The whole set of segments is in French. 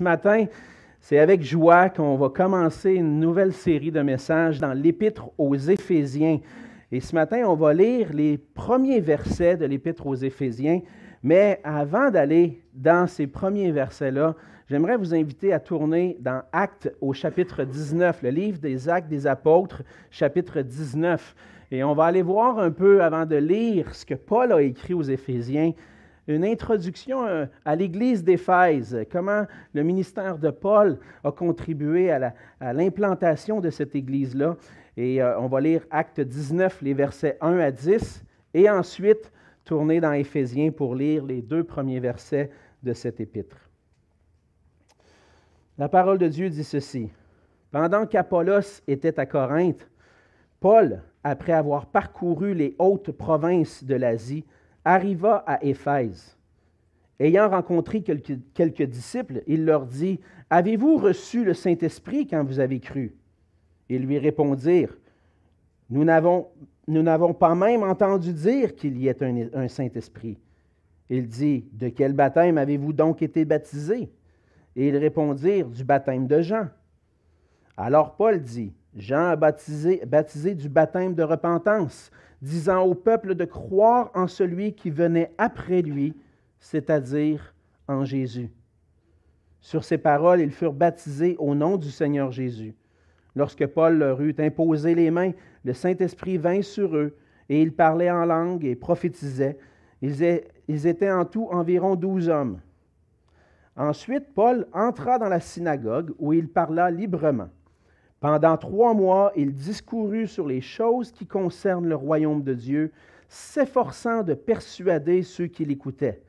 ce matin, c'est avec joie qu'on va commencer une nouvelle série de messages dans l'Épître aux Éphésiens. Et ce matin, on va lire les premiers versets de l'Épître aux Éphésiens. Mais avant d'aller dans ces premiers versets-là, j'aimerais vous inviter à tourner dans Actes au chapitre 19, le livre des Actes des Apôtres, chapitre 19. Et on va aller voir un peu, avant de lire ce que Paul a écrit aux Éphésiens, une introduction euh, à l'Église d'Éphèse, comment le ministère de Paul a contribué à l'implantation de cette Église-là. Et euh, on va lire Acte 19, les versets 1 à 10, et ensuite tourner dans Éphésiens pour lire les deux premiers versets de cet épître. La parole de Dieu dit ceci. Pendant qu'Apollos était à Corinthe, Paul, après avoir parcouru les hautes provinces de l'Asie, arriva à Éphèse. Ayant rencontré quelques, disciples, il leur dit, Avez-vous reçu le Saint-Esprit quand vous avez cru? Ils lui répondirent, Nous n'avons pas même entendu dire qu'il y ait un, un Saint-Esprit. Il dit, De quel baptême avez-vous donc été baptisés Et ils répondirent, Du baptême de Jean. Alors Paul dit, Jean a baptisé, du baptême de repentance disant au peuple de croire en celui qui venait après lui, c'est-à-dire en Jésus. Sur ces paroles, ils furent baptisés au nom du Seigneur Jésus. Lorsque Paul leur eut imposé les mains, le Saint-Esprit vint sur eux, et ils parlaient en langue et prophétisaient. Ils étaient en tout environ douze hommes. Ensuite, Paul entra dans la synagogue où il parla librement. Pendant trois mois, il discourut sur les choses qui concernent le royaume de Dieu, s'efforçant de persuader ceux qui l'écoutaient.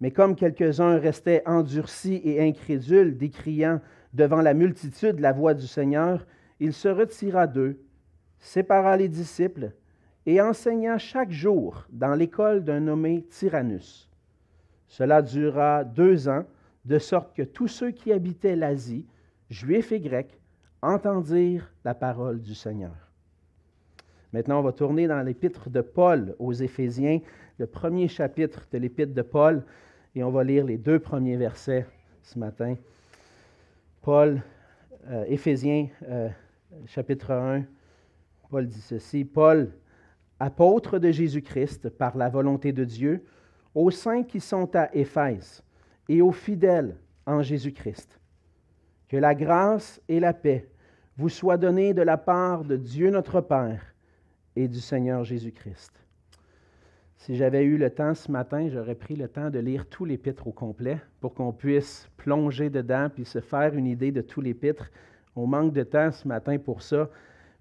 Mais comme quelques-uns restaient endurcis et incrédules, décriant devant la multitude la voix du Seigneur, il se retira d'eux, sépara les disciples et enseigna chaque jour dans l'école d'un nommé Tyrannus. Cela dura deux ans, de sorte que tous ceux qui habitaient l'Asie, juifs et grecs, entendirent la parole du Seigneur. Maintenant, on va tourner dans l'épître de Paul aux Éphésiens, le premier chapitre de l'épître de Paul, et on va lire les deux premiers versets ce matin. Paul, euh, Éphésiens, euh, chapitre 1, Paul dit ceci, Paul, apôtre de Jésus-Christ par la volonté de Dieu, aux saints qui sont à Éphèse et aux fidèles en Jésus-Christ. Que la grâce et la paix vous soit donné de la part de Dieu notre Père et du Seigneur Jésus-Christ. Si j'avais eu le temps ce matin, j'aurais pris le temps de lire tout l'épître au complet pour qu'on puisse plonger dedans puis se faire une idée de tout l'épître. On manque de temps ce matin pour ça,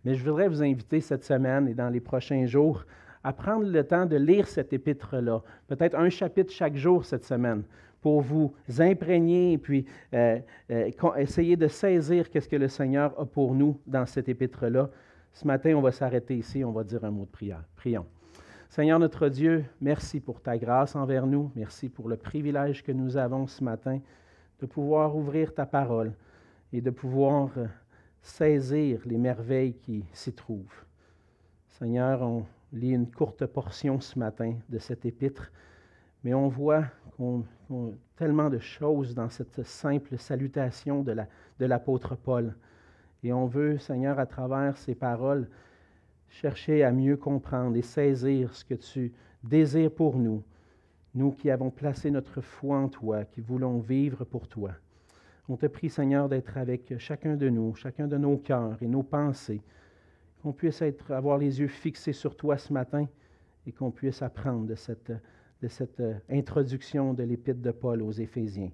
mais je voudrais vous inviter cette semaine et dans les prochains jours à prendre le temps de lire cet épître-là, peut-être un chapitre chaque jour cette semaine, pour vous imprégner et puis euh, euh, essayer de saisir qu'est-ce que le Seigneur a pour nous dans cet épître-là. Ce matin, on va s'arrêter ici, on va dire un mot de prière. Prions. Seigneur notre Dieu, merci pour ta grâce envers nous. Merci pour le privilège que nous avons ce matin de pouvoir ouvrir ta parole et de pouvoir euh, saisir les merveilles qui s'y trouvent. Seigneur, on lit une courte portion ce matin de cet épître, mais on voit qu'on tellement de choses dans cette simple salutation de l'apôtre Paul. Et on veut, Seigneur, à travers ces paroles, chercher à mieux comprendre et saisir ce que tu désires pour nous, nous qui avons placé notre foi en toi, qui voulons vivre pour toi. On te prie, Seigneur, d'être avec chacun de nous, chacun de nos cœurs et nos pensées, qu'on puisse avoir les yeux fixés sur toi ce matin et qu'on puisse apprendre de cette de cette euh, introduction de l'épître de Paul aux Éphésiens.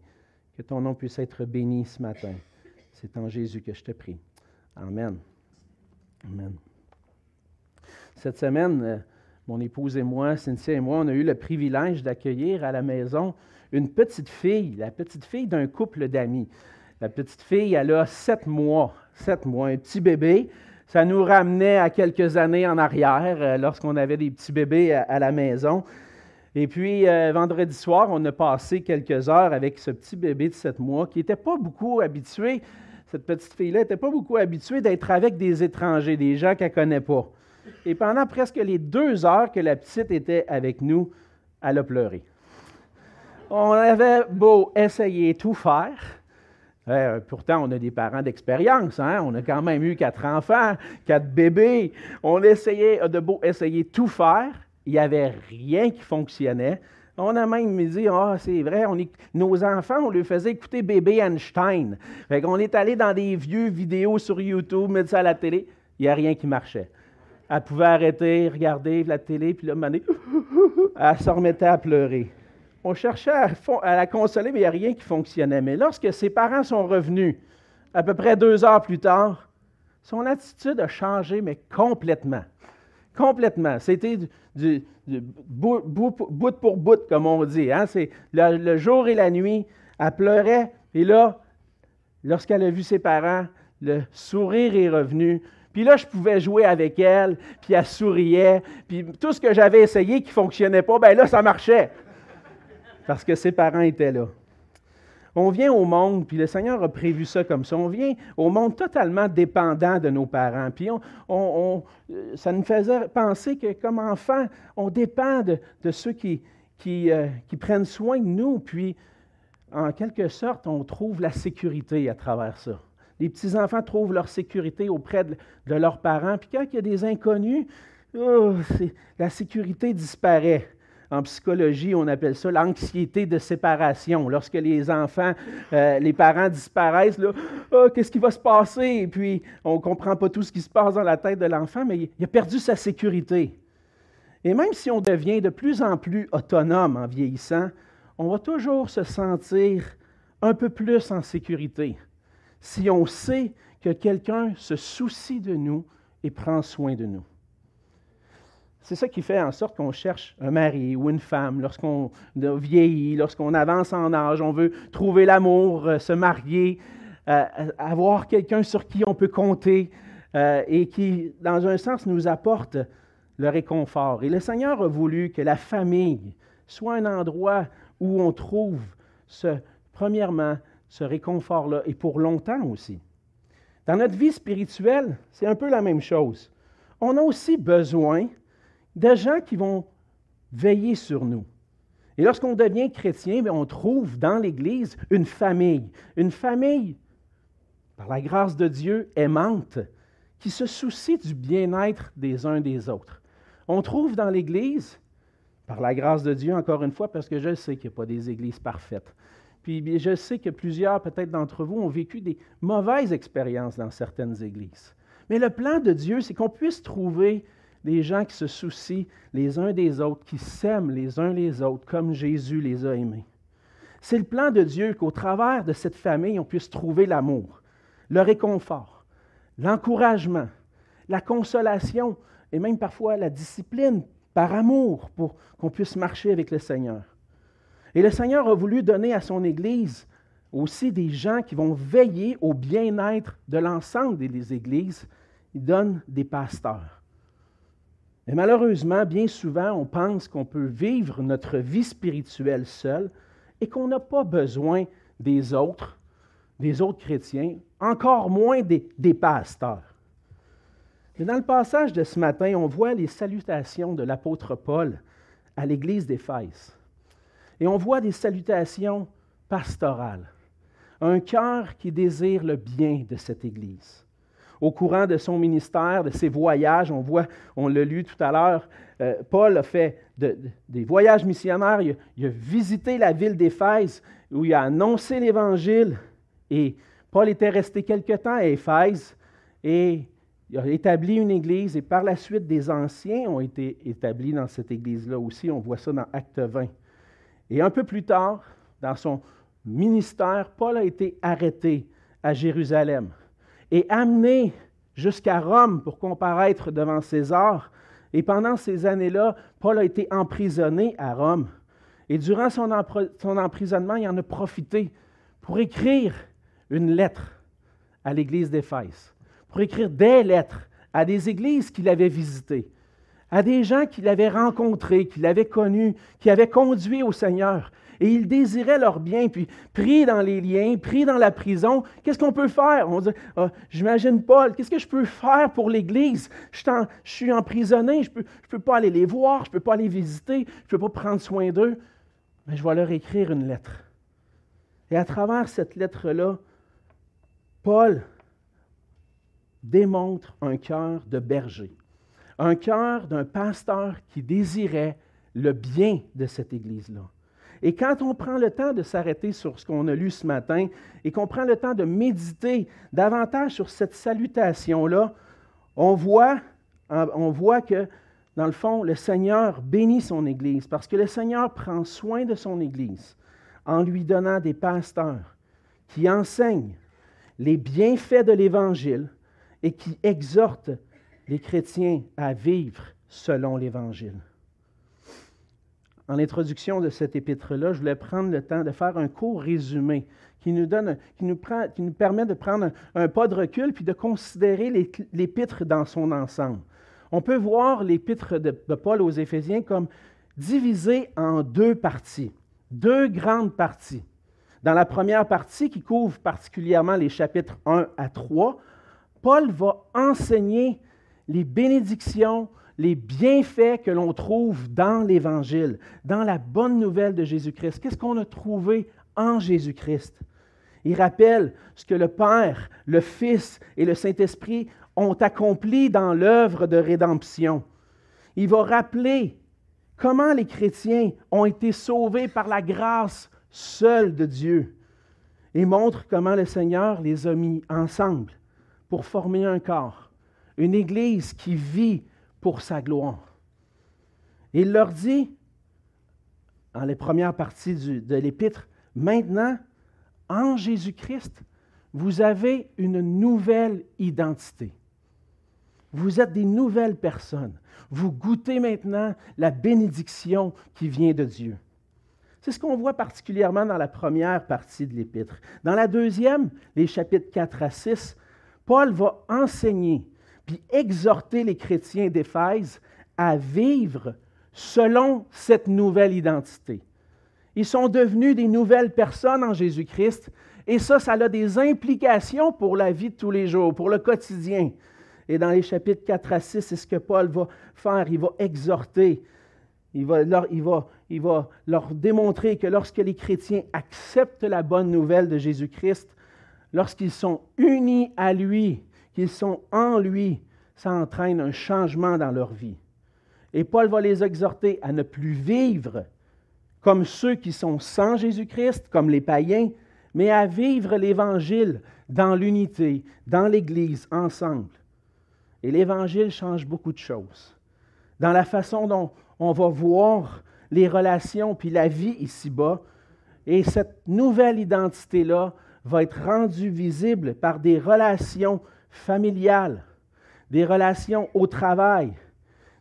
Que ton nom puisse être béni ce matin. C'est en Jésus que je te prie. Amen. Amen. Cette semaine, euh, mon épouse et moi, Cynthia et moi, on a eu le privilège d'accueillir à la maison une petite fille, la petite fille d'un couple d'amis. La petite fille, elle a sept mois, sept mois, un petit bébé. Ça nous ramenait à quelques années en arrière, euh, lorsqu'on avait des petits bébés à la maison. Et puis, euh, vendredi soir, on a passé quelques heures avec ce petit bébé de 7 mois qui n'était pas beaucoup habitué, cette petite fille-là n'était pas beaucoup habituée d'être avec des étrangers, des gens qu'elle ne connaît pas. Et pendant presque les deux heures que la petite était avec nous, elle a pleuré. On avait beau essayer tout faire, Eh, pourtant, on a des parents d'expérience. Hein? On a quand même eu quatre enfants, quatre bébés. On essayait de beau essayer tout faire. Il n'y avait rien qui fonctionnait. On a même dit, ah, c'est vrai, nos enfants, on leur faisait écouter bébé Einstein. Fait qu'on est allé dans des vieux vidéos sur YouTube, mettre ça à la télé. Il n'y a rien qui marchait. Elle pouvait arrêter, regarder la télé, puis là, elle se remettait à pleurer. On cherchait à, à la consoler, mais il n'y a rien qui fonctionnait. Mais lorsque ses parents sont revenus, à peu près deux heures plus tard, son attitude a changé, mais complètement. Complètement. C'était du, bout, pour bout, comme on dit. Hein. Le, jour et la nuit. Elle pleurait. Et là, lorsqu'elle a vu ses parents, le sourire est revenu. Puis là, je pouvais jouer avec elle, puis elle souriait. Puis tout ce que j'avais essayé qui ne fonctionnait pas, ben là, ça marchait. Parce que ses parents étaient là. On vient au monde, puis le Seigneur a prévu ça comme ça. On vient au monde totalement dépendant de nos parents. Puis on, ça nous faisait penser que comme enfants, on dépend de, ceux qui, euh, qui, prennent soin de nous. Puis, en quelque sorte, on trouve la sécurité à travers ça. Les petits-enfants trouvent leur sécurité auprès de, leurs parents. Puis quand il y a des inconnus, oh, la sécurité disparaît. En psychologie, on appelle ça l'anxiété de séparation. Lorsque les enfants, euh, les parents disparaissent, oh, qu'est-ce qui va se passer? Et puis, on ne comprend pas tout ce qui se passe dans la tête de l'enfant, mais il a perdu sa sécurité. Et même si on devient de plus en plus autonome en vieillissant, on va toujours se sentir un peu plus en sécurité si on sait que quelqu'un se soucie de nous et prend soin de nous. C'est ça qui fait en sorte qu'on cherche un mari ou une femme lorsqu'on vieillit, lorsqu'on avance en âge, on veut trouver l'amour, euh, se marier, euh, avoir quelqu'un sur qui on peut compter euh, et qui, dans un sens, nous apporte le réconfort. Et le Seigneur a voulu que la famille soit un endroit où on trouve, ce, premièrement, ce réconfort-là, et pour longtemps aussi. Dans notre vie spirituelle, c'est un peu la même chose. On a aussi besoin de gens qui vont veiller sur nous. Et lorsqu'on devient chrétien, on trouve dans l'Église une famille, une famille, par la grâce de Dieu, aimante, qui se soucie du bien-être des uns des autres. On trouve dans l'Église, par la grâce de Dieu, encore une fois, parce que je sais qu'il n'y a pas des églises parfaites. Puis je sais que plusieurs, peut-être d'entre vous, ont vécu des mauvaises expériences dans certaines églises. Mais le plan de Dieu, c'est qu'on puisse trouver des gens qui se soucient les uns des autres, qui s'aiment les uns les autres comme Jésus les a aimés. C'est le plan de Dieu qu'au travers de cette famille, on puisse trouver l'amour, le réconfort, l'encouragement, la consolation et même parfois la discipline par amour pour qu'on puisse marcher avec le Seigneur. Et le Seigneur a voulu donner à son Église aussi des gens qui vont veiller au bien-être de l'ensemble des églises. Il donne des pasteurs. Mais malheureusement, bien souvent, on pense qu'on peut vivre notre vie spirituelle seul et qu'on n'a pas besoin des autres, des autres chrétiens, encore moins des, pasteurs. Mais dans le passage de ce matin, on voit les salutations de l'apôtre Paul à l'église d'Éphèse. Et on voit des salutations pastorales. Un cœur qui désire le bien de cette église au courant de son ministère, de ses voyages. On voit, on l'a lu tout à l'heure, euh, Paul a fait des voyages missionnaires. Il a, visité la ville d'Éphèse où il a annoncé l'Évangile. Et Paul était resté quelque temps à Éphèse et il a établi une église. Et par la suite, des anciens ont été établis dans cette église-là aussi. On voit ça dans Acte 20. Et un peu plus tard, dans son ministère, Paul a été arrêté à Jérusalem et amené jusqu'à Rome pour comparaître devant César. Et pendant ces années-là, Paul a été emprisonné à Rome. Et durant son, emprisonnement, il en a profité pour écrire une lettre à l'église d'Éphèse, pour écrire des lettres à des églises qu'il avait visitées, à des gens qu'il avait rencontrés, qu'il avait connus, qui avaient conduit au Seigneur. Et il désirait leur bien, puis pris dans les liens, pris dans la prison. Qu'est-ce qu'on peut faire? On dit, ah, j'imagine Paul, qu'est-ce que je peux faire pour l'Église? Je, suis emprisonné, je ne peux pas aller les voir, je ne peux pas les visiter, je ne peux pas prendre soin d'eux. Mais je vais leur écrire une lettre. Et à travers cette lettre-là, Paul démontre un cœur de berger, un cœur d'un pasteur qui désirait le bien de cette Église-là. Et quand on prend le temps de s'arrêter sur ce qu'on a lu ce matin et qu'on prend le temps de méditer davantage sur cette salutation-là, on voit, on voit que, dans le fond, le Seigneur bénit son Église parce que le Seigneur prend soin de son Église en lui donnant des pasteurs qui enseignent les bienfaits de l'Évangile et qui exhortent les chrétiens à vivre selon l'Évangile en introduction de cet épître-là, je voulais prendre le temps de faire un court résumé qui nous, donne, qui nous, prend, qui nous permet de prendre un, pas de recul puis de considérer l'épître dans son ensemble. On peut voir l'épître de, de Paul aux Éphésiens comme divisé en deux parties, deux grandes parties. Dans la première partie, qui couvre particulièrement les chapitres 1 à 3, Paul va enseigner les bénédictions, les bienfaits que l'on trouve dans l'Évangile, dans la bonne nouvelle de Jésus-Christ. Qu'est-ce qu'on a trouvé en Jésus-Christ? Il rappelle ce que le Père, le Fils et le Saint-Esprit ont accompli dans l'œuvre de rédemption. Il va rappeler comment les chrétiens ont été sauvés par la grâce seule de Dieu et montre comment le Seigneur les a mis ensemble pour former un corps, une Église qui vit pour sa gloire. Il leur dit, dans les premières parties de l'épître, maintenant, en Jésus-Christ, vous avez une nouvelle identité. Vous êtes des nouvelles personnes. Vous goûtez maintenant la bénédiction qui vient de Dieu. C'est ce qu'on voit particulièrement dans la première partie de l'épître. Dans la deuxième, les chapitres 4 à 6, Paul va enseigner puis exhorter les chrétiens d'Éphèse à vivre selon cette nouvelle identité. Ils sont devenus des nouvelles personnes en Jésus-Christ et ça, ça a des implications pour la vie de tous les jours, pour le quotidien. Et dans les chapitres 4 à 6, c'est ce que Paul va faire. Il va exhorter, il va, leur, leur démontrer que lorsque les chrétiens acceptent la bonne nouvelle de Jésus-Christ, lorsqu'ils sont unis à lui, qu'ils sont en lui, ça entraîne un changement dans leur vie. Et Paul va les exhorter à ne plus vivre comme ceux qui sont sans Jésus-Christ, comme les païens, mais à vivre l'Évangile dans l'unité, dans l'Église, ensemble. Et l'Évangile change beaucoup de choses. Dans la façon dont on va voir les relations puis la vie ici-bas. Et cette nouvelle identité-là va être rendue visible par des relations familiales, des relations au travail,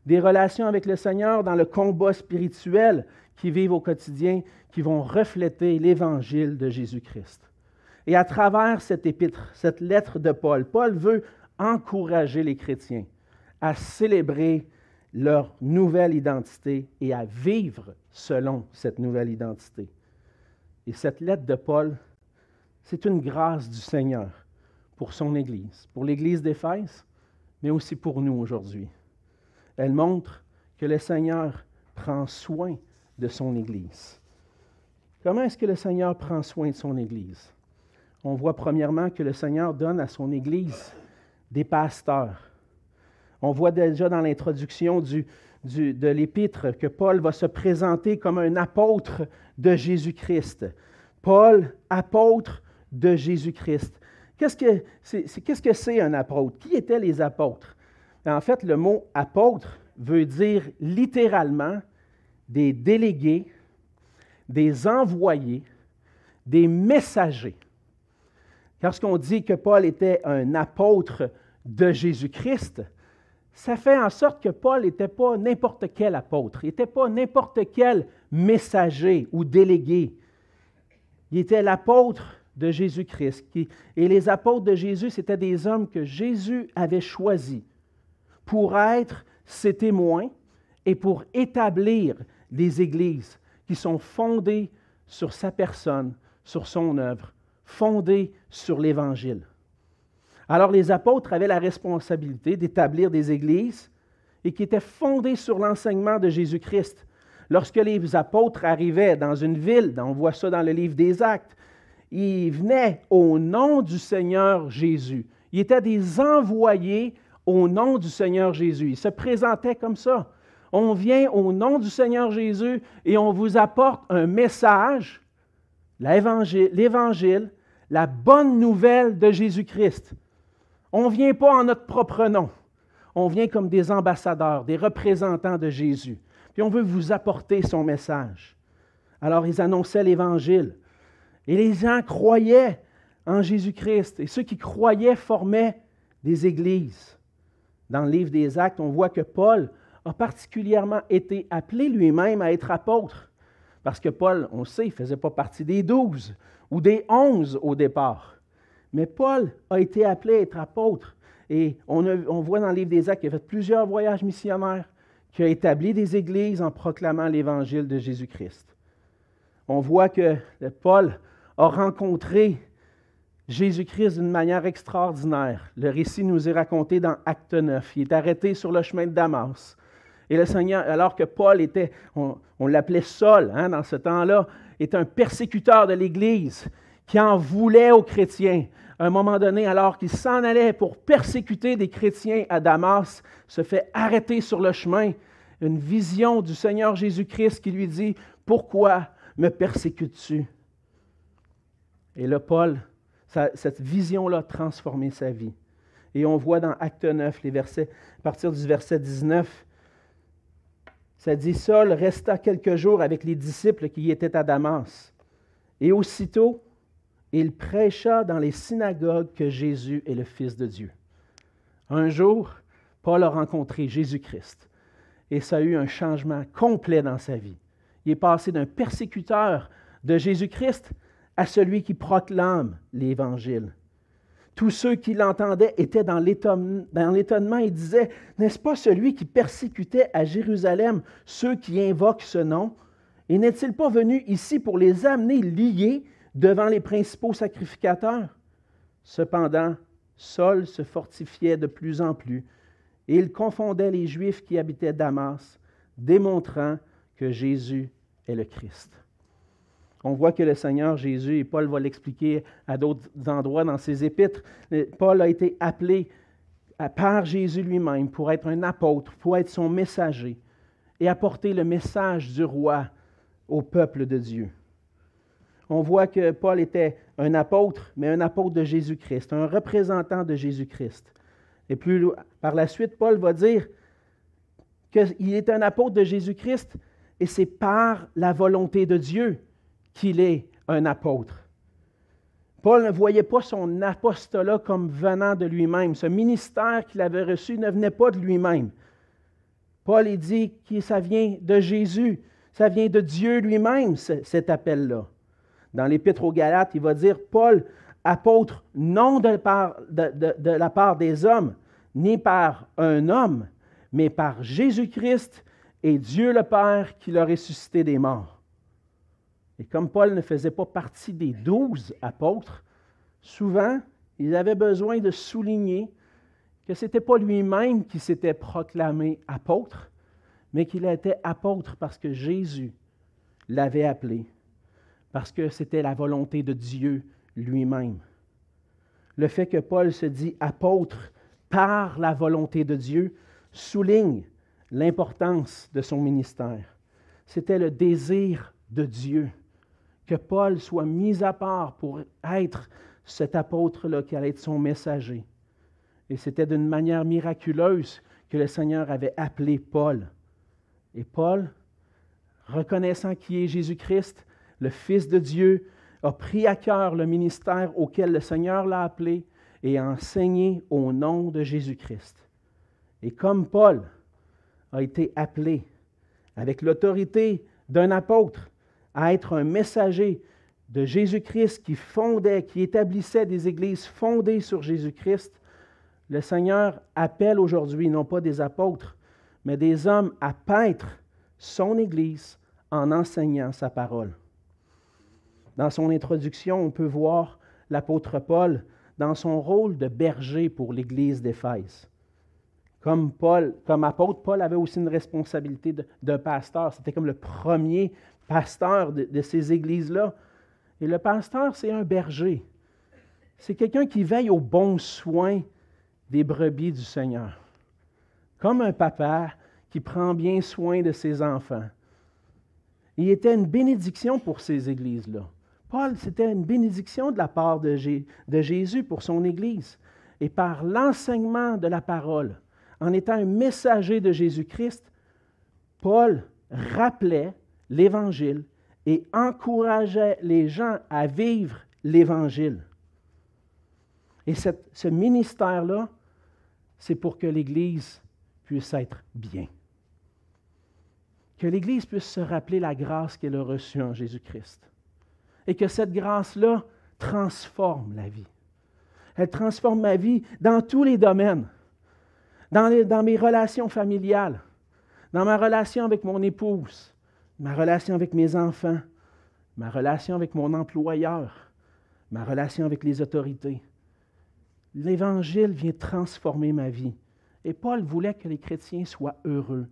des relations avec le Seigneur dans le combat spirituel qui vivent au quotidien, qui vont refléter l'évangile de Jésus-Christ. Et à travers cette épître, cette lettre de Paul, Paul veut encourager les chrétiens à célébrer leur nouvelle identité et à vivre selon cette nouvelle identité. Et cette lettre de Paul, c'est une grâce du Seigneur pour son Église, pour l'Église d'Éphèse, mais aussi pour nous aujourd'hui. Elle montre que le Seigneur prend soin de son Église. Comment est-ce que le Seigneur prend soin de son Église? On voit premièrement que le Seigneur donne à son Église des pasteurs. On voit déjà dans l'introduction du, de l'épître que Paul va se présenter comme un apôtre de Jésus-Christ. Paul, apôtre de Jésus-Christ. Qu'est-ce que c'est, un apôtre? Qui étaient les apôtres? En fait, le mot apôtre veut dire littéralement des délégués, des envoyés, des messagers. Lorsqu'on dit que Paul était un apôtre de Jésus-Christ, ça fait en sorte que Paul n'était pas n'importe quel apôtre, il n'était pas n'importe quel messager ou délégué. Il était l'apôtre de Jésus-Christ. Et les apôtres de Jésus, c'étaient des hommes que Jésus avait choisis pour être ses témoins et pour établir des églises qui sont fondées sur sa personne, sur son œuvre, fondées sur l'Évangile. Alors les apôtres avaient la responsabilité d'établir des églises et qui étaient fondées sur l'enseignement de Jésus-Christ. Lorsque les apôtres arrivaient dans une ville, on voit ça dans le livre des Actes, ils venaient au nom du Seigneur Jésus. Ils étaient des envoyés au nom du Seigneur Jésus. Ils se présentaient comme ça. On vient au nom du Seigneur Jésus et on vous apporte un message, l'Évangile, la bonne nouvelle de Jésus-Christ. On ne vient pas en notre propre nom. On vient comme des ambassadeurs, des représentants de Jésus. Puis on veut vous apporter son message. Alors ils annonçaient l'Évangile. Et les gens croyaient en Jésus-Christ. Et ceux qui croyaient formaient des églises. Dans le livre des Actes, on voit que Paul a particulièrement été appelé lui-même à être apôtre. Parce que Paul, on sait, il ne faisait pas partie des douze ou des onze au départ. Mais Paul a été appelé à être apôtre. Et on, on voit dans le livre des Actes qu'il a fait plusieurs voyages missionnaires, qu'il a établi des églises en proclamant l'évangile de Jésus-Christ. On voit que Paul a rencontré Jésus-Christ d'une manière extraordinaire. Le récit nous est raconté dans Acte 9. Il est arrêté sur le chemin de Damas. Et le Seigneur, alors que Paul était, on, l'appelait Saul hein, dans ce temps-là, est un persécuteur de l'Église qui en voulait aux chrétiens. À un moment donné, alors qu'il s'en allait pour persécuter des chrétiens à Damas, se fait arrêter sur le chemin. Une vision du Seigneur Jésus-Christ qui lui dit, Pourquoi me persécutes-tu? Et là, Paul, cette vision-là a transformé sa vie. Et on voit dans Acte 9, les versets, à partir du verset 19, ça dit Saul resta quelques jours avec les disciples qui étaient à Damas. Et aussitôt, il prêcha dans les synagogues que Jésus est le Fils de Dieu. Un jour, Paul a rencontré Jésus-Christ et ça a eu un changement complet dans sa vie. Il est passé d'un persécuteur de Jésus-Christ à celui qui proclame l'Évangile. Tous ceux qui l'entendaient étaient dans l'étonnement et disaient, N'est-ce pas celui qui persécutait à Jérusalem ceux qui invoquent ce nom? Et n'est-il pas venu ici pour les amener liés devant les principaux sacrificateurs? Cependant, Saul se fortifiait de plus en plus et il confondait les Juifs qui habitaient Damas, démontrant que Jésus est le Christ. On voit que le Seigneur Jésus, et Paul va l'expliquer à d'autres endroits dans ses épîtres, Paul a été appelé par Jésus lui-même pour être un apôtre, pour être son messager et apporter le message du roi au peuple de Dieu. On voit que Paul était un apôtre, mais un apôtre de Jésus-Christ, un représentant de Jésus-Christ. Et plus par la suite, Paul va dire qu'il est un apôtre de Jésus-Christ et c'est par la volonté de Dieu qu'il est un apôtre. Paul ne voyait pas son apostolat comme venant de lui-même. Ce ministère qu'il avait reçu ne venait pas de lui-même. Paul il dit que ça vient de Jésus, ça vient de Dieu lui-même, cet appel-là. Dans l'Épître aux Galates, il va dire Paul, apôtre, non de, de la part des hommes, ni par un homme, mais par Jésus-Christ et Dieu le Père qui l'a ressuscité des morts. Et comme Paul ne faisait pas partie des douze apôtres, souvent, il avait besoin de souligner que ce n'était pas lui-même qui s'était proclamé apôtre, mais qu'il était apôtre parce que Jésus l'avait appelé, parce que c'était la volonté de Dieu lui-même. Le fait que Paul se dit apôtre par la volonté de Dieu souligne l'importance de son ministère. C'était le désir de Dieu que Paul soit mis à part pour être cet apôtre-là qui allait être son messager. Et c'était d'une manière miraculeuse que le Seigneur avait appelé Paul. Et Paul, reconnaissant qui est Jésus-Christ, le Fils de Dieu, a pris à cœur le ministère auquel le Seigneur l'a appelé et a enseigné au nom de Jésus-Christ. Et comme Paul a été appelé avec l'autorité d'un apôtre, à être un messager de Jésus-Christ qui fondait, qui établissait des églises fondées sur Jésus-Christ, le Seigneur appelle aujourd'hui non pas des apôtres, mais des hommes à paître son Église en enseignant sa parole. Dans son introduction, on peut voir l'apôtre Paul dans son rôle de berger pour l'Église d'Éphèse. Comme Paul, comme apôtre, Paul avait aussi une responsabilité de, de pasteur. C'était comme le premier pasteur de, ces églises-là. Et le pasteur, c'est un berger. C'est quelqu'un qui veille aux bons soins des brebis du Seigneur. Comme un papa qui prend bien soin de ses enfants. Il était une bénédiction pour ces églises-là. Paul, c'était une bénédiction de la part de, Jésus pour son Église. Et par l'enseignement de la parole, en étant un messager de Jésus-Christ, Paul rappelait l'Évangile et encourageait les gens à vivre l'Évangile. Et ce ministère-là, c'est pour que l'Église puisse être bien. Que l'Église puisse se rappeler la grâce qu'elle a reçue en Jésus-Christ. Et que cette grâce-là transforme la vie. Elle transforme ma vie dans tous les domaines. Dans, dans mes relations familiales, dans ma relation avec mon épouse, ma relation avec mes enfants, ma relation avec mon employeur, ma relation avec les autorités. L'Évangile vient transformer ma vie. Et Paul voulait que les chrétiens soient heureux,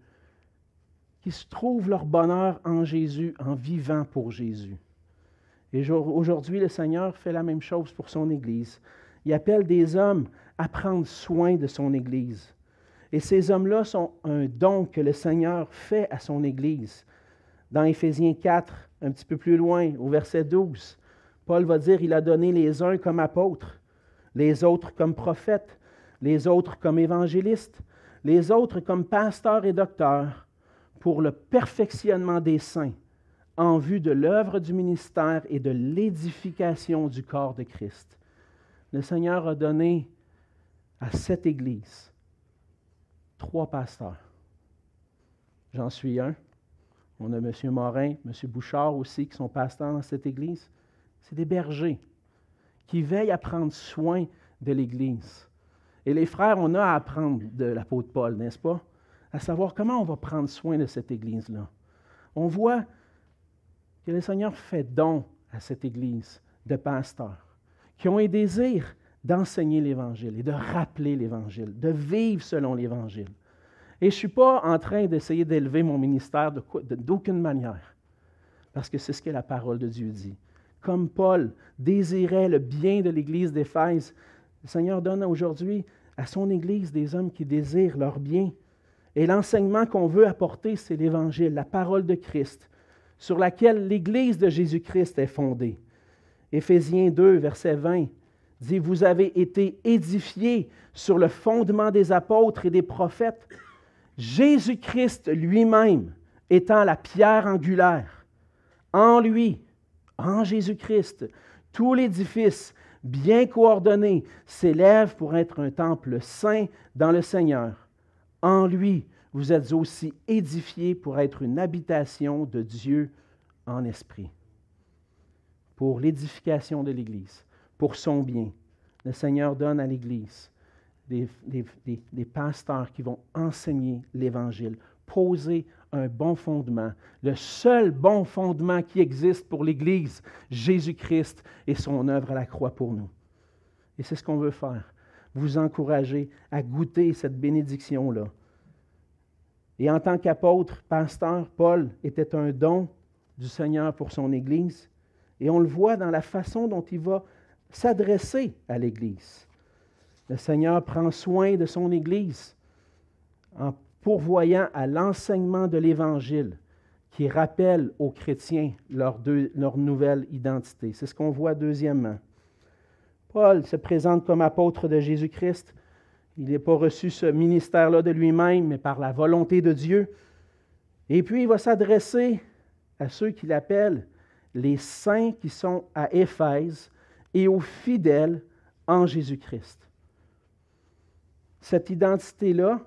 qu'ils trouvent leur bonheur en Jésus, en vivant pour Jésus. Et aujourd'hui, le Seigneur fait la même chose pour son Église. Il appelle des hommes à prendre soin de son Église. Et ces hommes-là sont un don que le Seigneur fait à son Église. Dans Éphésiens 4, un petit peu plus loin, au verset 12, Paul va dire, il a donné les uns comme apôtres, les autres comme prophètes, les autres comme évangélistes, les autres comme pasteurs et docteurs, pour le perfectionnement des saints, en vue de l'œuvre du ministère et de l'édification du corps de Christ. Le Seigneur a donné à cette Église trois pasteurs. J'en suis un. On a M. Morin, M. Bouchard aussi, qui sont pasteurs dans cette Église. C'est des bergers qui veillent à prendre soin de l'Église. Et les frères, on a à apprendre de l'apôtre Paul, n'est-ce pas? À savoir comment on va prendre soin de cette Église-là. On voit que le Seigneur fait don à cette Église de pasteurs qui ont un désir d'enseigner l'Évangile et de rappeler l'Évangile, de vivre selon l'Évangile. Et je ne suis pas en train d'essayer d'élever mon ministère d'aucune manière, parce que c'est ce que la parole de Dieu dit. Comme Paul désirait le bien de l'Église d'Éphèse, le Seigneur donne aujourd'hui à son Église des hommes qui désirent leur bien. Et l'enseignement qu'on veut apporter, c'est l'Évangile, la parole de Christ, sur laquelle l'Église de Jésus-Christ est fondée. Éphésiens 2, verset 20 dit, Vous avez été édifiés sur le fondement des apôtres et des prophètes, Jésus-Christ lui-même étant la pierre angulaire. En lui, en Jésus-Christ, tout l'édifice bien coordonné s'élève pour être un temple saint dans le Seigneur. En lui, vous êtes aussi édifiés pour être une habitation de Dieu en esprit. Pour l'édification de l'Église, pour son bien, le Seigneur donne à l'Église des, pasteurs qui vont enseigner l'Évangile, poser un bon fondement, le seul bon fondement qui existe pour l'Église, Jésus-Christ et son œuvre à la croix pour nous. Et c'est ce qu'on veut faire, vous encourager à goûter cette bénédiction-là. Et en tant qu'apôtre, pasteur, Paul était un don du Seigneur pour son Église. Et on le voit dans la façon dont il va s'adresser à l'Église. Le Seigneur prend soin de son Église en pourvoyant à l'enseignement de l'Évangile qui rappelle aux chrétiens leur, nouvelle identité. C'est ce qu'on voit deuxièmement. Paul se présente comme apôtre de Jésus-Christ. Il n'est pas reçu ce ministère-là de lui-même, mais par la volonté de Dieu. Et puis il va s'adresser à ceux qu'il appelle les saints qui sont à Éphèse et aux fidèles en Jésus-Christ. Cette identité-là,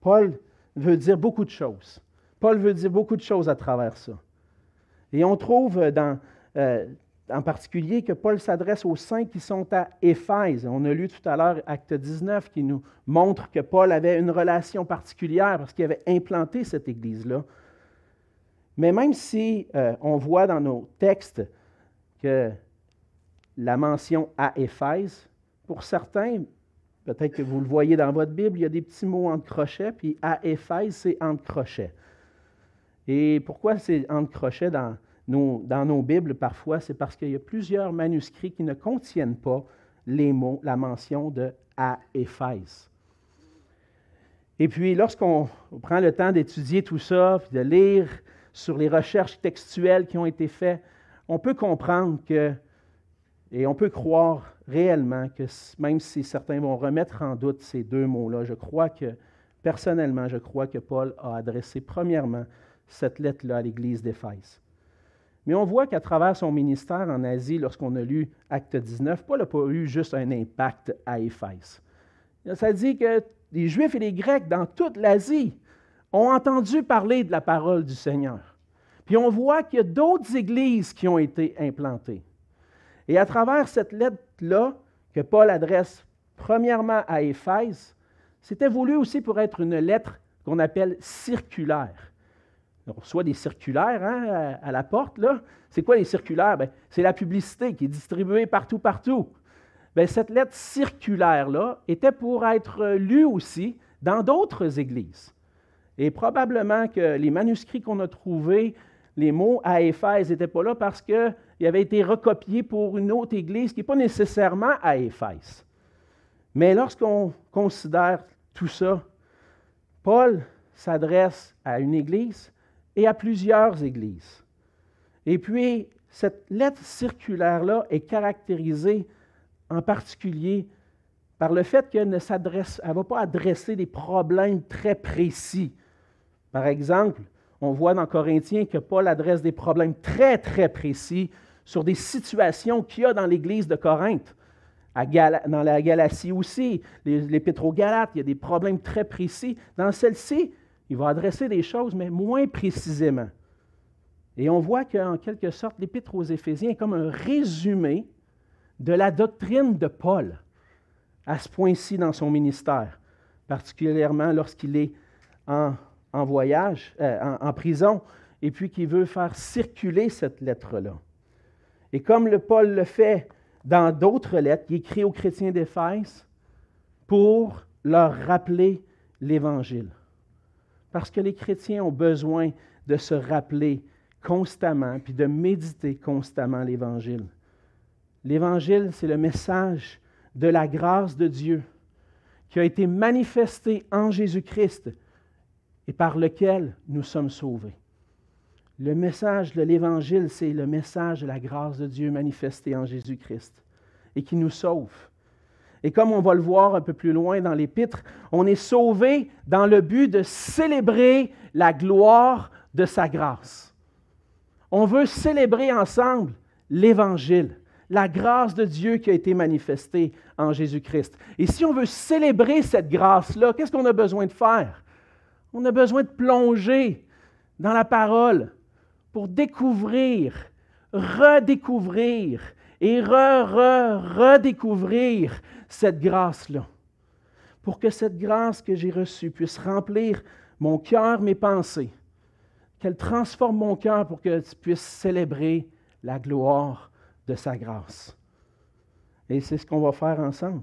Paul veut dire beaucoup de choses. Paul veut dire beaucoup de choses à travers ça. Et on trouve euh, en particulier que Paul s'adresse aux saints qui sont à Éphèse. On a lu tout à l'heure Acte 19 qui nous montre que Paul avait une relation particulière parce qu'il avait implanté cette église-là. Mais même si euh, on voit dans nos textes que la mention à Éphèse, pour certains, peut-être que vous le voyez dans votre Bible, il y a des petits mots entre crochets, puis à Éphèse, c'est entre crochets. Et pourquoi c'est entre crochets dans, dans nos Bibles parfois, c'est parce qu'il y a plusieurs manuscrits qui ne contiennent pas les mots, la mention de à Éphèse. Et puis, lorsqu'on prend le temps d'étudier tout ça, puis de lire sur les recherches textuelles qui ont été faites, on peut comprendre que, et on peut croire réellement que même si certains vont remettre en doute ces deux mots-là, je crois que, personnellement, je crois que Paul a adressé premièrement cette lettre-là à l'Église d'Éphèse. Mais on voit qu'à travers son ministère en Asie, lorsqu'on a lu Acte 19, Paul n'a pas eu juste un impact à Éphèse. Ça dit que les Juifs et les Grecs dans toute l'Asie ont entendu parler de la parole du Seigneur. Puis on voit qu'il y a d'autres églises qui ont été implantées. Et à travers cette lettre-là, que Paul adresse premièrement à Éphèse, c'était voulu aussi pour être une lettre qu'on appelle circulaire. On reçoit des circulaires hein, à, la porte. Là. C'est quoi les circulaires? Ben, c'est la publicité qui est distribuée partout, partout. Bien, cette lettre circulaire-là était pour être lue aussi dans d'autres églises. Et probablement que les manuscrits qu'on a trouvés, les mots à Éphèse n'étaient pas là parce qu'ils avaient été recopiés pour une autre église qui n'est pas nécessairement à Éphèse. Mais lorsqu'on considère tout ça, Paul s'adresse à une église et à plusieurs églises. Et puis, cette lettre circulaire-là est caractérisée en particulier par le fait qu'elle ne s'adresse, elle va pas adresser des problèmes très précis. Par exemple, on voit dans Corinthiens que Paul adresse des problèmes très, très précis sur des situations qu'il y a dans l'Église de Corinthe. dans la Galatie aussi, l'Épître aux Galates, il y a des problèmes très précis. Dans celle-ci, il va adresser des choses, mais moins précisément. Et on voit qu'en quelque sorte, l'Épître aux Éphésiens est comme un résumé de la doctrine de Paul à ce point-ci dans son ministère, particulièrement lorsqu'il est en, voyage, euh, en, prison, et puis qu'il veut faire circuler cette lettre-là. Et comme le Paul le fait dans d'autres lettres, il écrit aux chrétiens d'Éphèse pour leur rappeler l'Évangile. Parce que les chrétiens ont besoin de se rappeler constamment, puis de méditer constamment l'Évangile. L'Évangile, c'est le message de la grâce de Dieu qui a été manifesté en Jésus-Christ et par lequel nous sommes sauvés. Le message de l'Évangile, c'est le message de la grâce de Dieu manifestée en Jésus-Christ et qui nous sauve. Et comme on va le voir un peu plus loin dans l'Épître, on est sauvé dans le but de célébrer la gloire de sa grâce. On veut célébrer ensemble l'Évangile, la grâce de Dieu qui a été manifestée en Jésus-Christ. Et si on veut célébrer cette grâce-là, qu'est-ce qu'on a besoin de faire? On a besoin de plonger dans la parole pour découvrir, redécouvrir et re, re, redécouvrir cette grâce-là. Pour que cette grâce que j'ai reçue puisse remplir mon cœur, mes pensées, qu'elle transforme mon cœur pour que tu puisses célébrer la gloire de sa grâce. Et c'est ce qu'on va faire ensemble.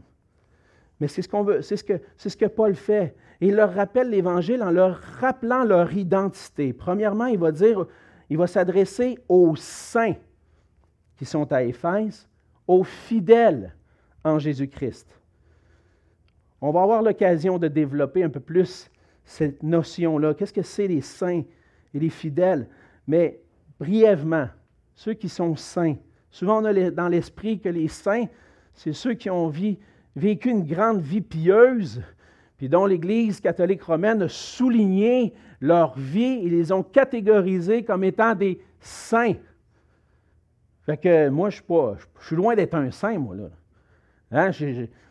Mais c'est ce qu'on veut, c'est ce que, Paul fait. Il leur rappelle l'Évangile en leur rappelant leur identité. Premièrement, il va dire, il va s'adresser aux saints qui sont à Éphèse, aux fidèles en Jésus-Christ. On va avoir l'occasion de développer un peu plus cette notion-là. Qu'est-ce que c'est les saints et les fidèles? Mais brièvement, ceux qui sont saints. Souvent, on a dans l'esprit que les saints, c'est ceux qui ont vécu une grande vie pieuse, puis dont l'Église catholique romaine a souligné leur vie, ils les ont catégorisés comme étant des saints. Fait que moi, je suis pas, je suis loin d'être un saint, moi, là. Hein?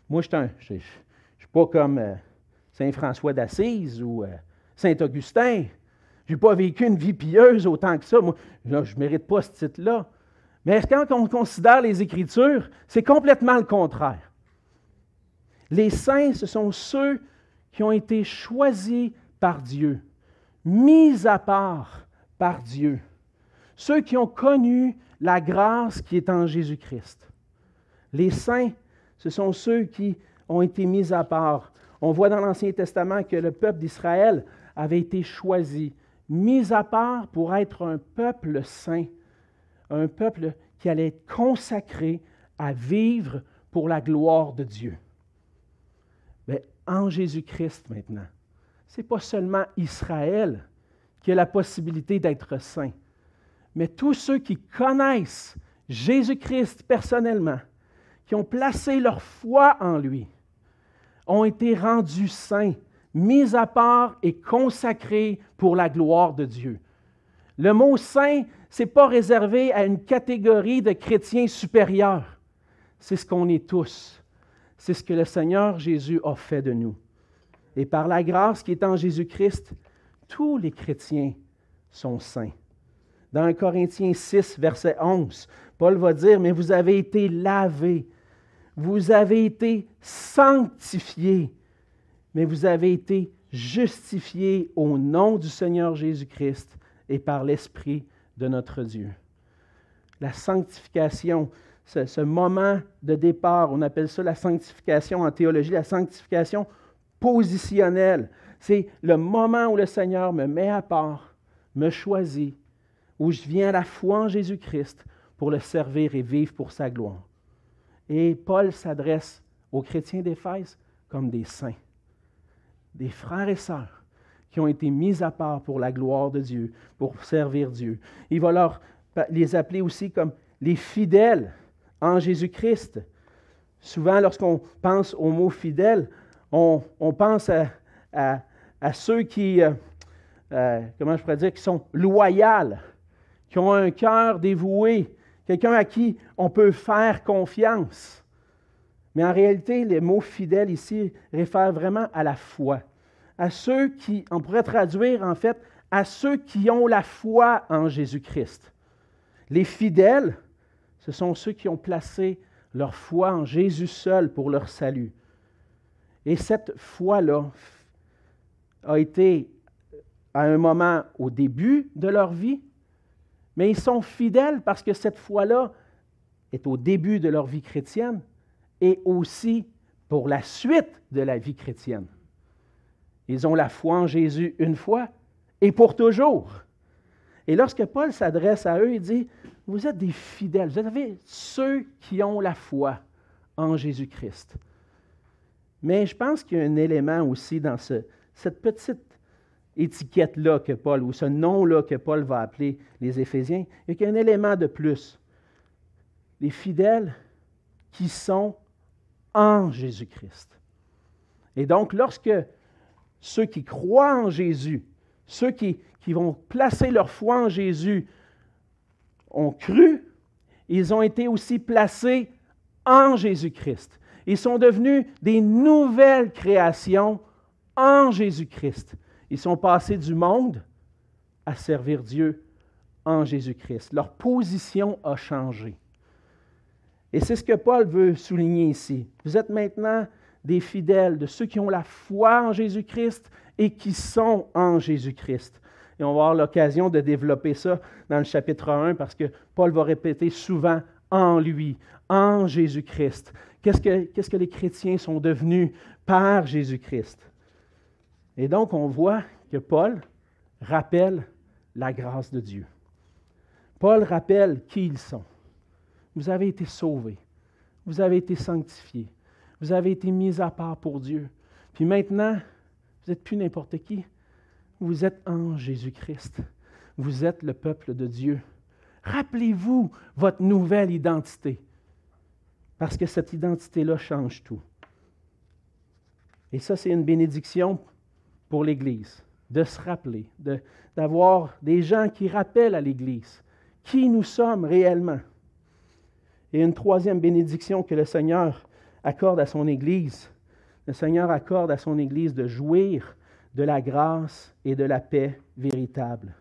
moi, je ne suis pas comme euh, Saint François d'Assise ou euh, Saint Augustin. Je n'ai pas vécu une vie pieuse autant que ça. Moi, je ne mérite pas ce titre-là. Mais quand on considère les Écritures, c'est complètement le contraire. Les saints, ce sont ceux qui ont été choisis par Dieu, mis à part par Dieu, ceux qui ont connu la grâce qui est en Jésus-Christ. Les saints, ce sont ceux qui ont été mis à part. On voit dans l'Ancien Testament que le peuple d'Israël avait été choisi, mis à part pour être un peuple saint, un peuple qui allait être consacré à vivre pour la gloire de Dieu. Mais en Jésus-Christ maintenant, ce n'est pas seulement Israël qui a la possibilité d'être saint, mais tous ceux qui connaissent Jésus-Christ personnellement, qui ont placé leur foi en lui, ont été rendus saints, mis à part et consacrés pour la gloire de Dieu. Le mot saint, ce n'est pas réservé à une catégorie de chrétiens supérieurs. C'est ce qu'on est tous. C'est ce que le Seigneur Jésus a fait de nous. Et par la grâce qui est en Jésus-Christ, tous les chrétiens sont saints. Dans 1 Corinthiens 6, verset 11, Paul va dire, mais vous avez été lavés, vous avez été sanctifiés, mais vous avez été justifiés au nom du Seigneur Jésus-Christ et par l'Esprit de notre Dieu. La sanctification, ce, ce, moment de départ, on appelle ça la sanctification en théologie, la sanctification positionnelle. C'est le moment où le Seigneur me met à part, me choisit, où je viens à la foi en Jésus-Christ pour le servir et vivre pour sa gloire. Et Paul s'adresse aux chrétiens d'Éphèse comme des saints, des frères et sœurs qui ont été mis à part pour la gloire de Dieu, pour servir Dieu. Il va leur les appeler aussi comme les fidèles en Jésus-Christ. Souvent, lorsqu'on pense au mot fidèle, on, pense à, ceux qui, euh, euh, comment je dire, qui sont loyaux, qui ont un cœur dévoué, quelqu'un à qui on peut faire confiance. Mais en réalité, les mots fidèles ici réfèrent vraiment à la foi. À ceux qui, on pourrait traduire en fait, à ceux qui ont la foi en Jésus-Christ. Les fidèles, ce sont ceux qui ont placé leur foi en Jésus seul pour leur salut. Et cette foi-là a été à un moment au début de leur vie, mais ils sont fidèles parce que cette foi-là est au début de leur vie chrétienne et aussi pour la suite de la vie chrétienne. Ils ont la foi en Jésus une fois et pour toujours. Et lorsque Paul s'adresse à eux, il dit, vous êtes des fidèles, vous êtes ceux qui ont la foi en Jésus-Christ. Mais je pense qu'il y a un élément aussi dans cette petite étiquette-là que Paul, ou ce nom-là que Paul va appeler les Éphésiens, il y a un élément de plus. Les fidèles qui sont en Jésus-Christ. Et donc, lorsque ceux qui croient en Jésus, ceux qui, qui vont placer leur foi en Jésus, ont cru, ils ont été aussi placés en Jésus-Christ. Ils sont devenus des nouvelles créations en Jésus-Christ. Ils sont passés du monde à servir Dieu en Jésus-Christ. Leur position a changé. Et c'est ce que Paul veut souligner ici. Vous êtes maintenant des fidèles, de ceux qui ont la foi en Jésus-Christ et qui sont en Jésus-Christ. Et on va avoir l'occasion de développer ça dans le chapitre 1 parce que Paul va répéter souvent en lui, en Jésus-Christ. Qu'est-ce que, les chrétiens sont devenus par Jésus-Christ? Et donc, on voit que Paul rappelle la grâce de Dieu. Paul rappelle qui ils sont. Vous avez été sauvés. Vous avez été sanctifiés. Vous avez été mis à part pour Dieu. Puis maintenant, vous n'êtes plus n'importe qui. Vous êtes en Jésus-Christ. Vous êtes le peuple de Dieu. Rappelez-vous votre nouvelle identité. Parce que cette identité-là change tout. Et ça, c'est une bénédiction pour l'Église, de se rappeler, d'avoir des gens qui rappellent à l'Église qui nous sommes réellement. Et une troisième bénédiction que le Seigneur accorde à son Église, le Seigneur accorde à son Église de jouir de la grâce et de la paix véritable.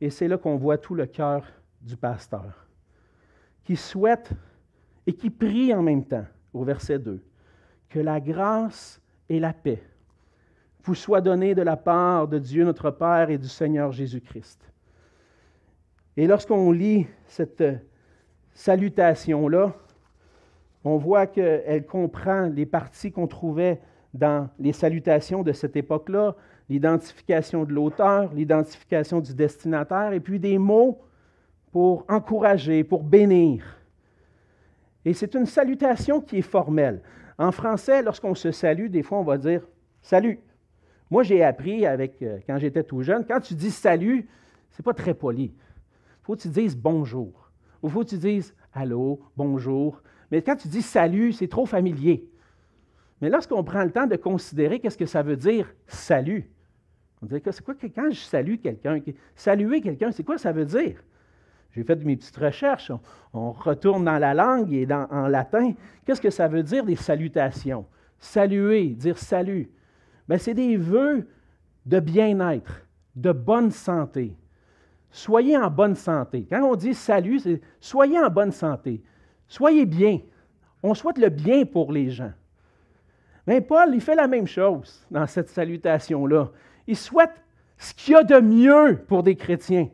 Et c'est là qu'on voit tout le cœur du pasteur, qui souhaite et qui prie en même temps, au verset 2, que la grâce et la paix vous soient données de la part de Dieu notre Père et du Seigneur Jésus-Christ. Et lorsqu'on lit cette salutation-là, on voit qu'elle comprend les parties qu'on trouvait dans les salutations de cette époque-là, l'identification de l'auteur, l'identification du destinataire, et puis des mots pour encourager, pour bénir. Et c'est une salutation qui est formelle. En français, lorsqu'on se salue, des fois, on va dire salut. Moi, j'ai appris avec, euh, quand j'étais tout jeune, quand tu dis salut, c'est pas très poli. Il faut que tu dises bonjour. Ou faut que tu dises allô, bonjour. Mais quand tu dis salut, c'est trop familier. Mais lorsqu'on prend le temps de considérer qu'est-ce que ça veut dire salut, on dirait que c'est quoi que quand je salue quelqu'un, saluer quelqu'un, c'est quoi ça veut dire? J'ai fait mes petites recherches. On, retourne dans la langue et en latin. Qu'est-ce que ça veut dire des salutations? Saluer, dire salut. Bien, c'est des vœux de bien-être, de bonne santé. Soyez en bonne santé. Quand on dit salut, c'est soyez en bonne santé. Soyez bien. On souhaite le bien pour les gens. Mais Paul, il fait la même chose dans cette salutation-là. Il souhaite ce qu'il y a de mieux pour des chrétiens.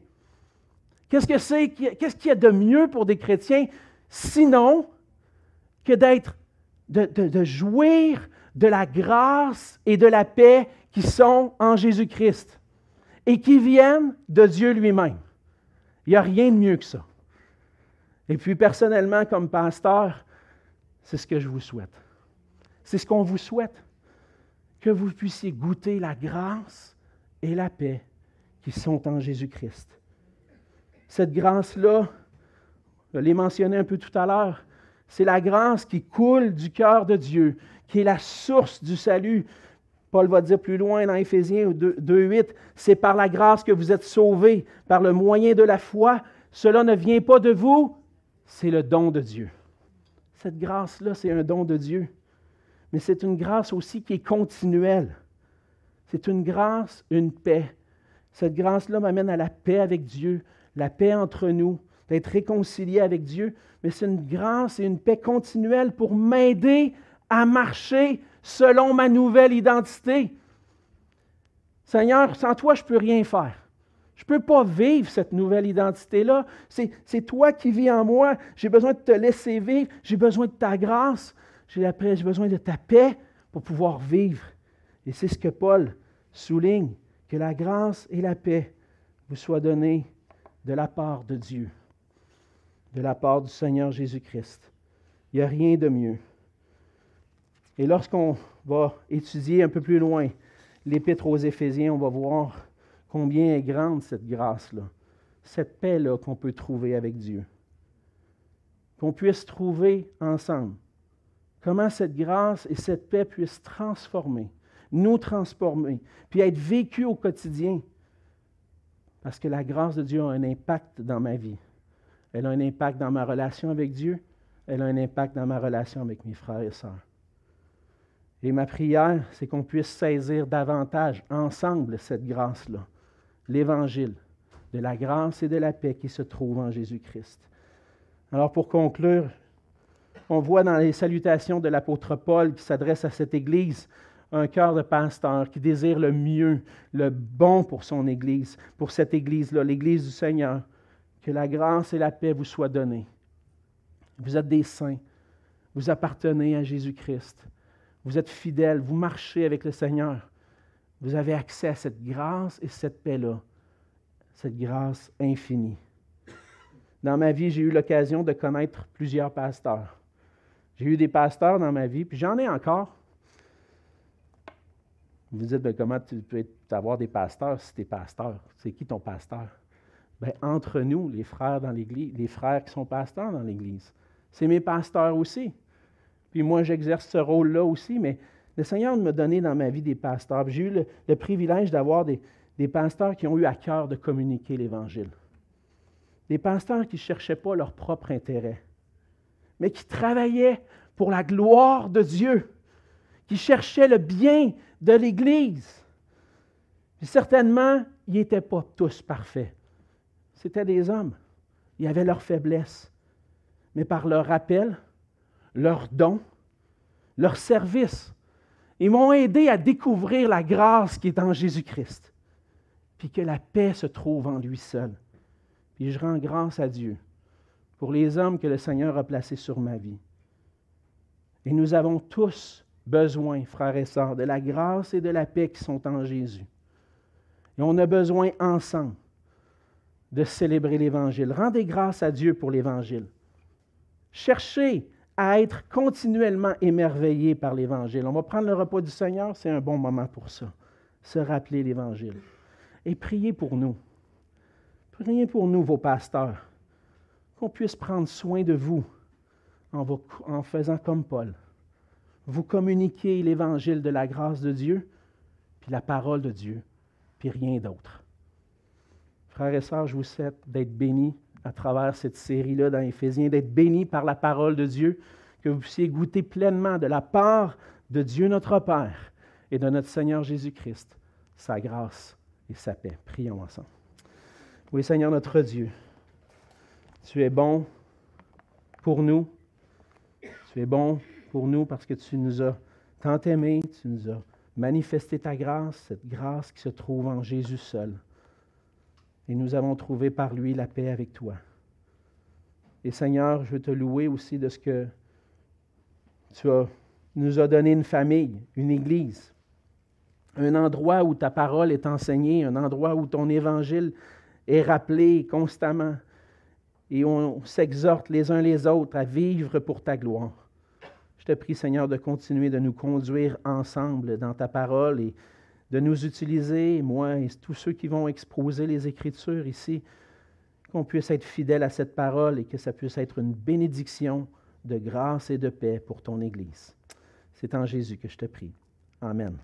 Qu'est-ce que c'est? Qu'est-ce qu'il y a de mieux pour des chrétiens sinon que d'être, de, de, jouir de la grâce et de la paix qui sont en Jésus-Christ et qui viennent de Dieu lui-même? Il n'y a rien de mieux que ça. Et puis personnellement, comme pasteur, c'est ce que je vous souhaite. C'est ce qu'on vous souhaite, que vous puissiez goûter la grâce et la paix qui sont en Jésus-Christ. Cette grâce-là, je l'ai mentionné un peu tout à l'heure, c'est la grâce qui coule du cœur de Dieu, qui est la source du salut. Paul va dire plus loin dans Éphésiens 2.8, c'est par la grâce que vous êtes sauvés, par le moyen de la foi. Cela ne vient pas de vous, c'est le don de Dieu. Cette grâce-là, c'est un don de Dieu. Mais c'est une grâce aussi qui est continuelle. C'est une grâce, une paix. Cette grâce-là m'amène à la paix avec Dieu, la paix entre nous, d'être réconcilié avec Dieu, mais c'est une grâce et une paix continuelle pour m'aider à marcher selon ma nouvelle identité. Seigneur, sans toi, je ne peux rien faire. Je ne peux pas vivre cette nouvelle identité-là. C'est toi qui vis en moi. J'ai besoin de te laisser vivre. J'ai besoin de ta grâce. J'ai besoin de ta paix pour pouvoir vivre. Et c'est ce que Paul souligne, que la grâce et la paix vous soient données de la part de Dieu, de la part du Seigneur Jésus-Christ. Il n'y a rien de mieux. Et lorsqu'on va étudier un peu plus loin l'épître aux Éphésiens, on va voir combien est grande cette grâce-là, cette paix-là qu'on peut trouver avec Dieu. Qu'on puisse trouver ensemble. Comment cette grâce et cette paix puissent transformer, nous transformer, puis être vécues au quotidien parce que la grâce de Dieu a un impact dans ma vie. Elle a un impact dans ma relation avec Dieu. Elle a un impact dans ma relation avec mes frères et sœurs. Et ma prière, c'est qu'on puisse saisir davantage ensemble cette grâce-là, l'évangile de la grâce et de la paix qui se trouve en Jésus-Christ. Alors pour conclure, on voit dans les salutations de l'apôtre Paul qui s'adresse à cette Église un cœur de pasteur qui désire le mieux, le bon pour son Église, pour cette Église-là, l'Église du Seigneur. Que la grâce et la paix vous soient données. Vous êtes des saints. Vous appartenez à Jésus-Christ. Vous êtes fidèles. Vous marchez avec le Seigneur. Vous avez accès à cette grâce et cette paix-là. Cette grâce infinie. Dans ma vie, j'ai eu l'occasion de connaître plusieurs pasteurs. J'ai eu des pasteurs dans ma vie, puis j'en ai encore. Vous dites, ben, comment tu peux avoir des pasteurs si tu es pasteur? C'est qui ton pasteur? Ben, entre nous, les frères dans l'Église, les frères qui sont pasteurs dans l'Église. C'est mes pasteurs aussi. Puis moi, j'exerce ce rôle-là aussi, mais le Seigneur m'a donné dans ma vie des pasteurs. J'ai eu le, privilège d'avoir des, des, pasteurs qui ont eu à cœur de communiquer l'Évangile. Des pasteurs qui ne cherchaient pas leur propre intérêt, mais qui travaillaient pour la gloire de Dieu, qui cherchaient le bien de l'Église. certainement, ils n'étaient pas tous parfaits. C'était des hommes. Ils avaient leurs faiblesses. Mais par leur appel, leur don, leur service, ils m'ont aidé à découvrir la grâce qui est en Jésus-Christ, puis que la paix se trouve en lui seul. Puis je rends grâce à Dieu pour les hommes que le Seigneur a placés sur ma vie. Et nous avons tous besoin, frères et sœurs, de la grâce et de la paix qui sont en Jésus. Et on a besoin ensemble de célébrer l'Évangile. Rendez grâce à Dieu pour l'Évangile. Cherchez à être continuellement émerveillé par l'Évangile. On va prendre le repas du Seigneur, c'est un bon moment pour ça. Se rappeler l'Évangile. Et priez pour nous. Priez pour nous, vos pasteurs, qu'on puisse prendre soin de vous en faisant comme Paul. Vous communiquer l'Évangile de la grâce de Dieu, puis la parole de Dieu, puis rien d'autre. Frères et sœurs, je vous souhaite d'être bénis à travers cette série-là dans Éphésiens, d'être bénis par la parole de Dieu, que vous puissiez goûter pleinement de la part de Dieu notre Père et de notre Seigneur Jésus-Christ, sa grâce et sa paix. Prions ensemble. Oui, Seigneur notre Dieu, tu es bon pour nous. Tu es bon pour nous parce que tu nous as tant aimés, tu nous as manifesté ta grâce, cette grâce qui se trouve en Jésus seul et nous avons trouvé par lui la paix avec toi. Et Seigneur, je veux te louer aussi de ce que tu nous as donné une famille, une église, un endroit où ta parole est enseignée, un endroit où ton évangile est rappelé constamment. Et on s'exhorte les uns les autres à vivre pour ta gloire. Je te prie, Seigneur, de continuer de nous conduire ensemble dans ta parole et de nous utiliser, moi et tous ceux qui vont exposer les Écritures ici, qu'on puisse être fidèle à cette parole et que ça puisse être une bénédiction de grâce et de paix pour ton Église. C'est en Jésus que je te prie. Amen.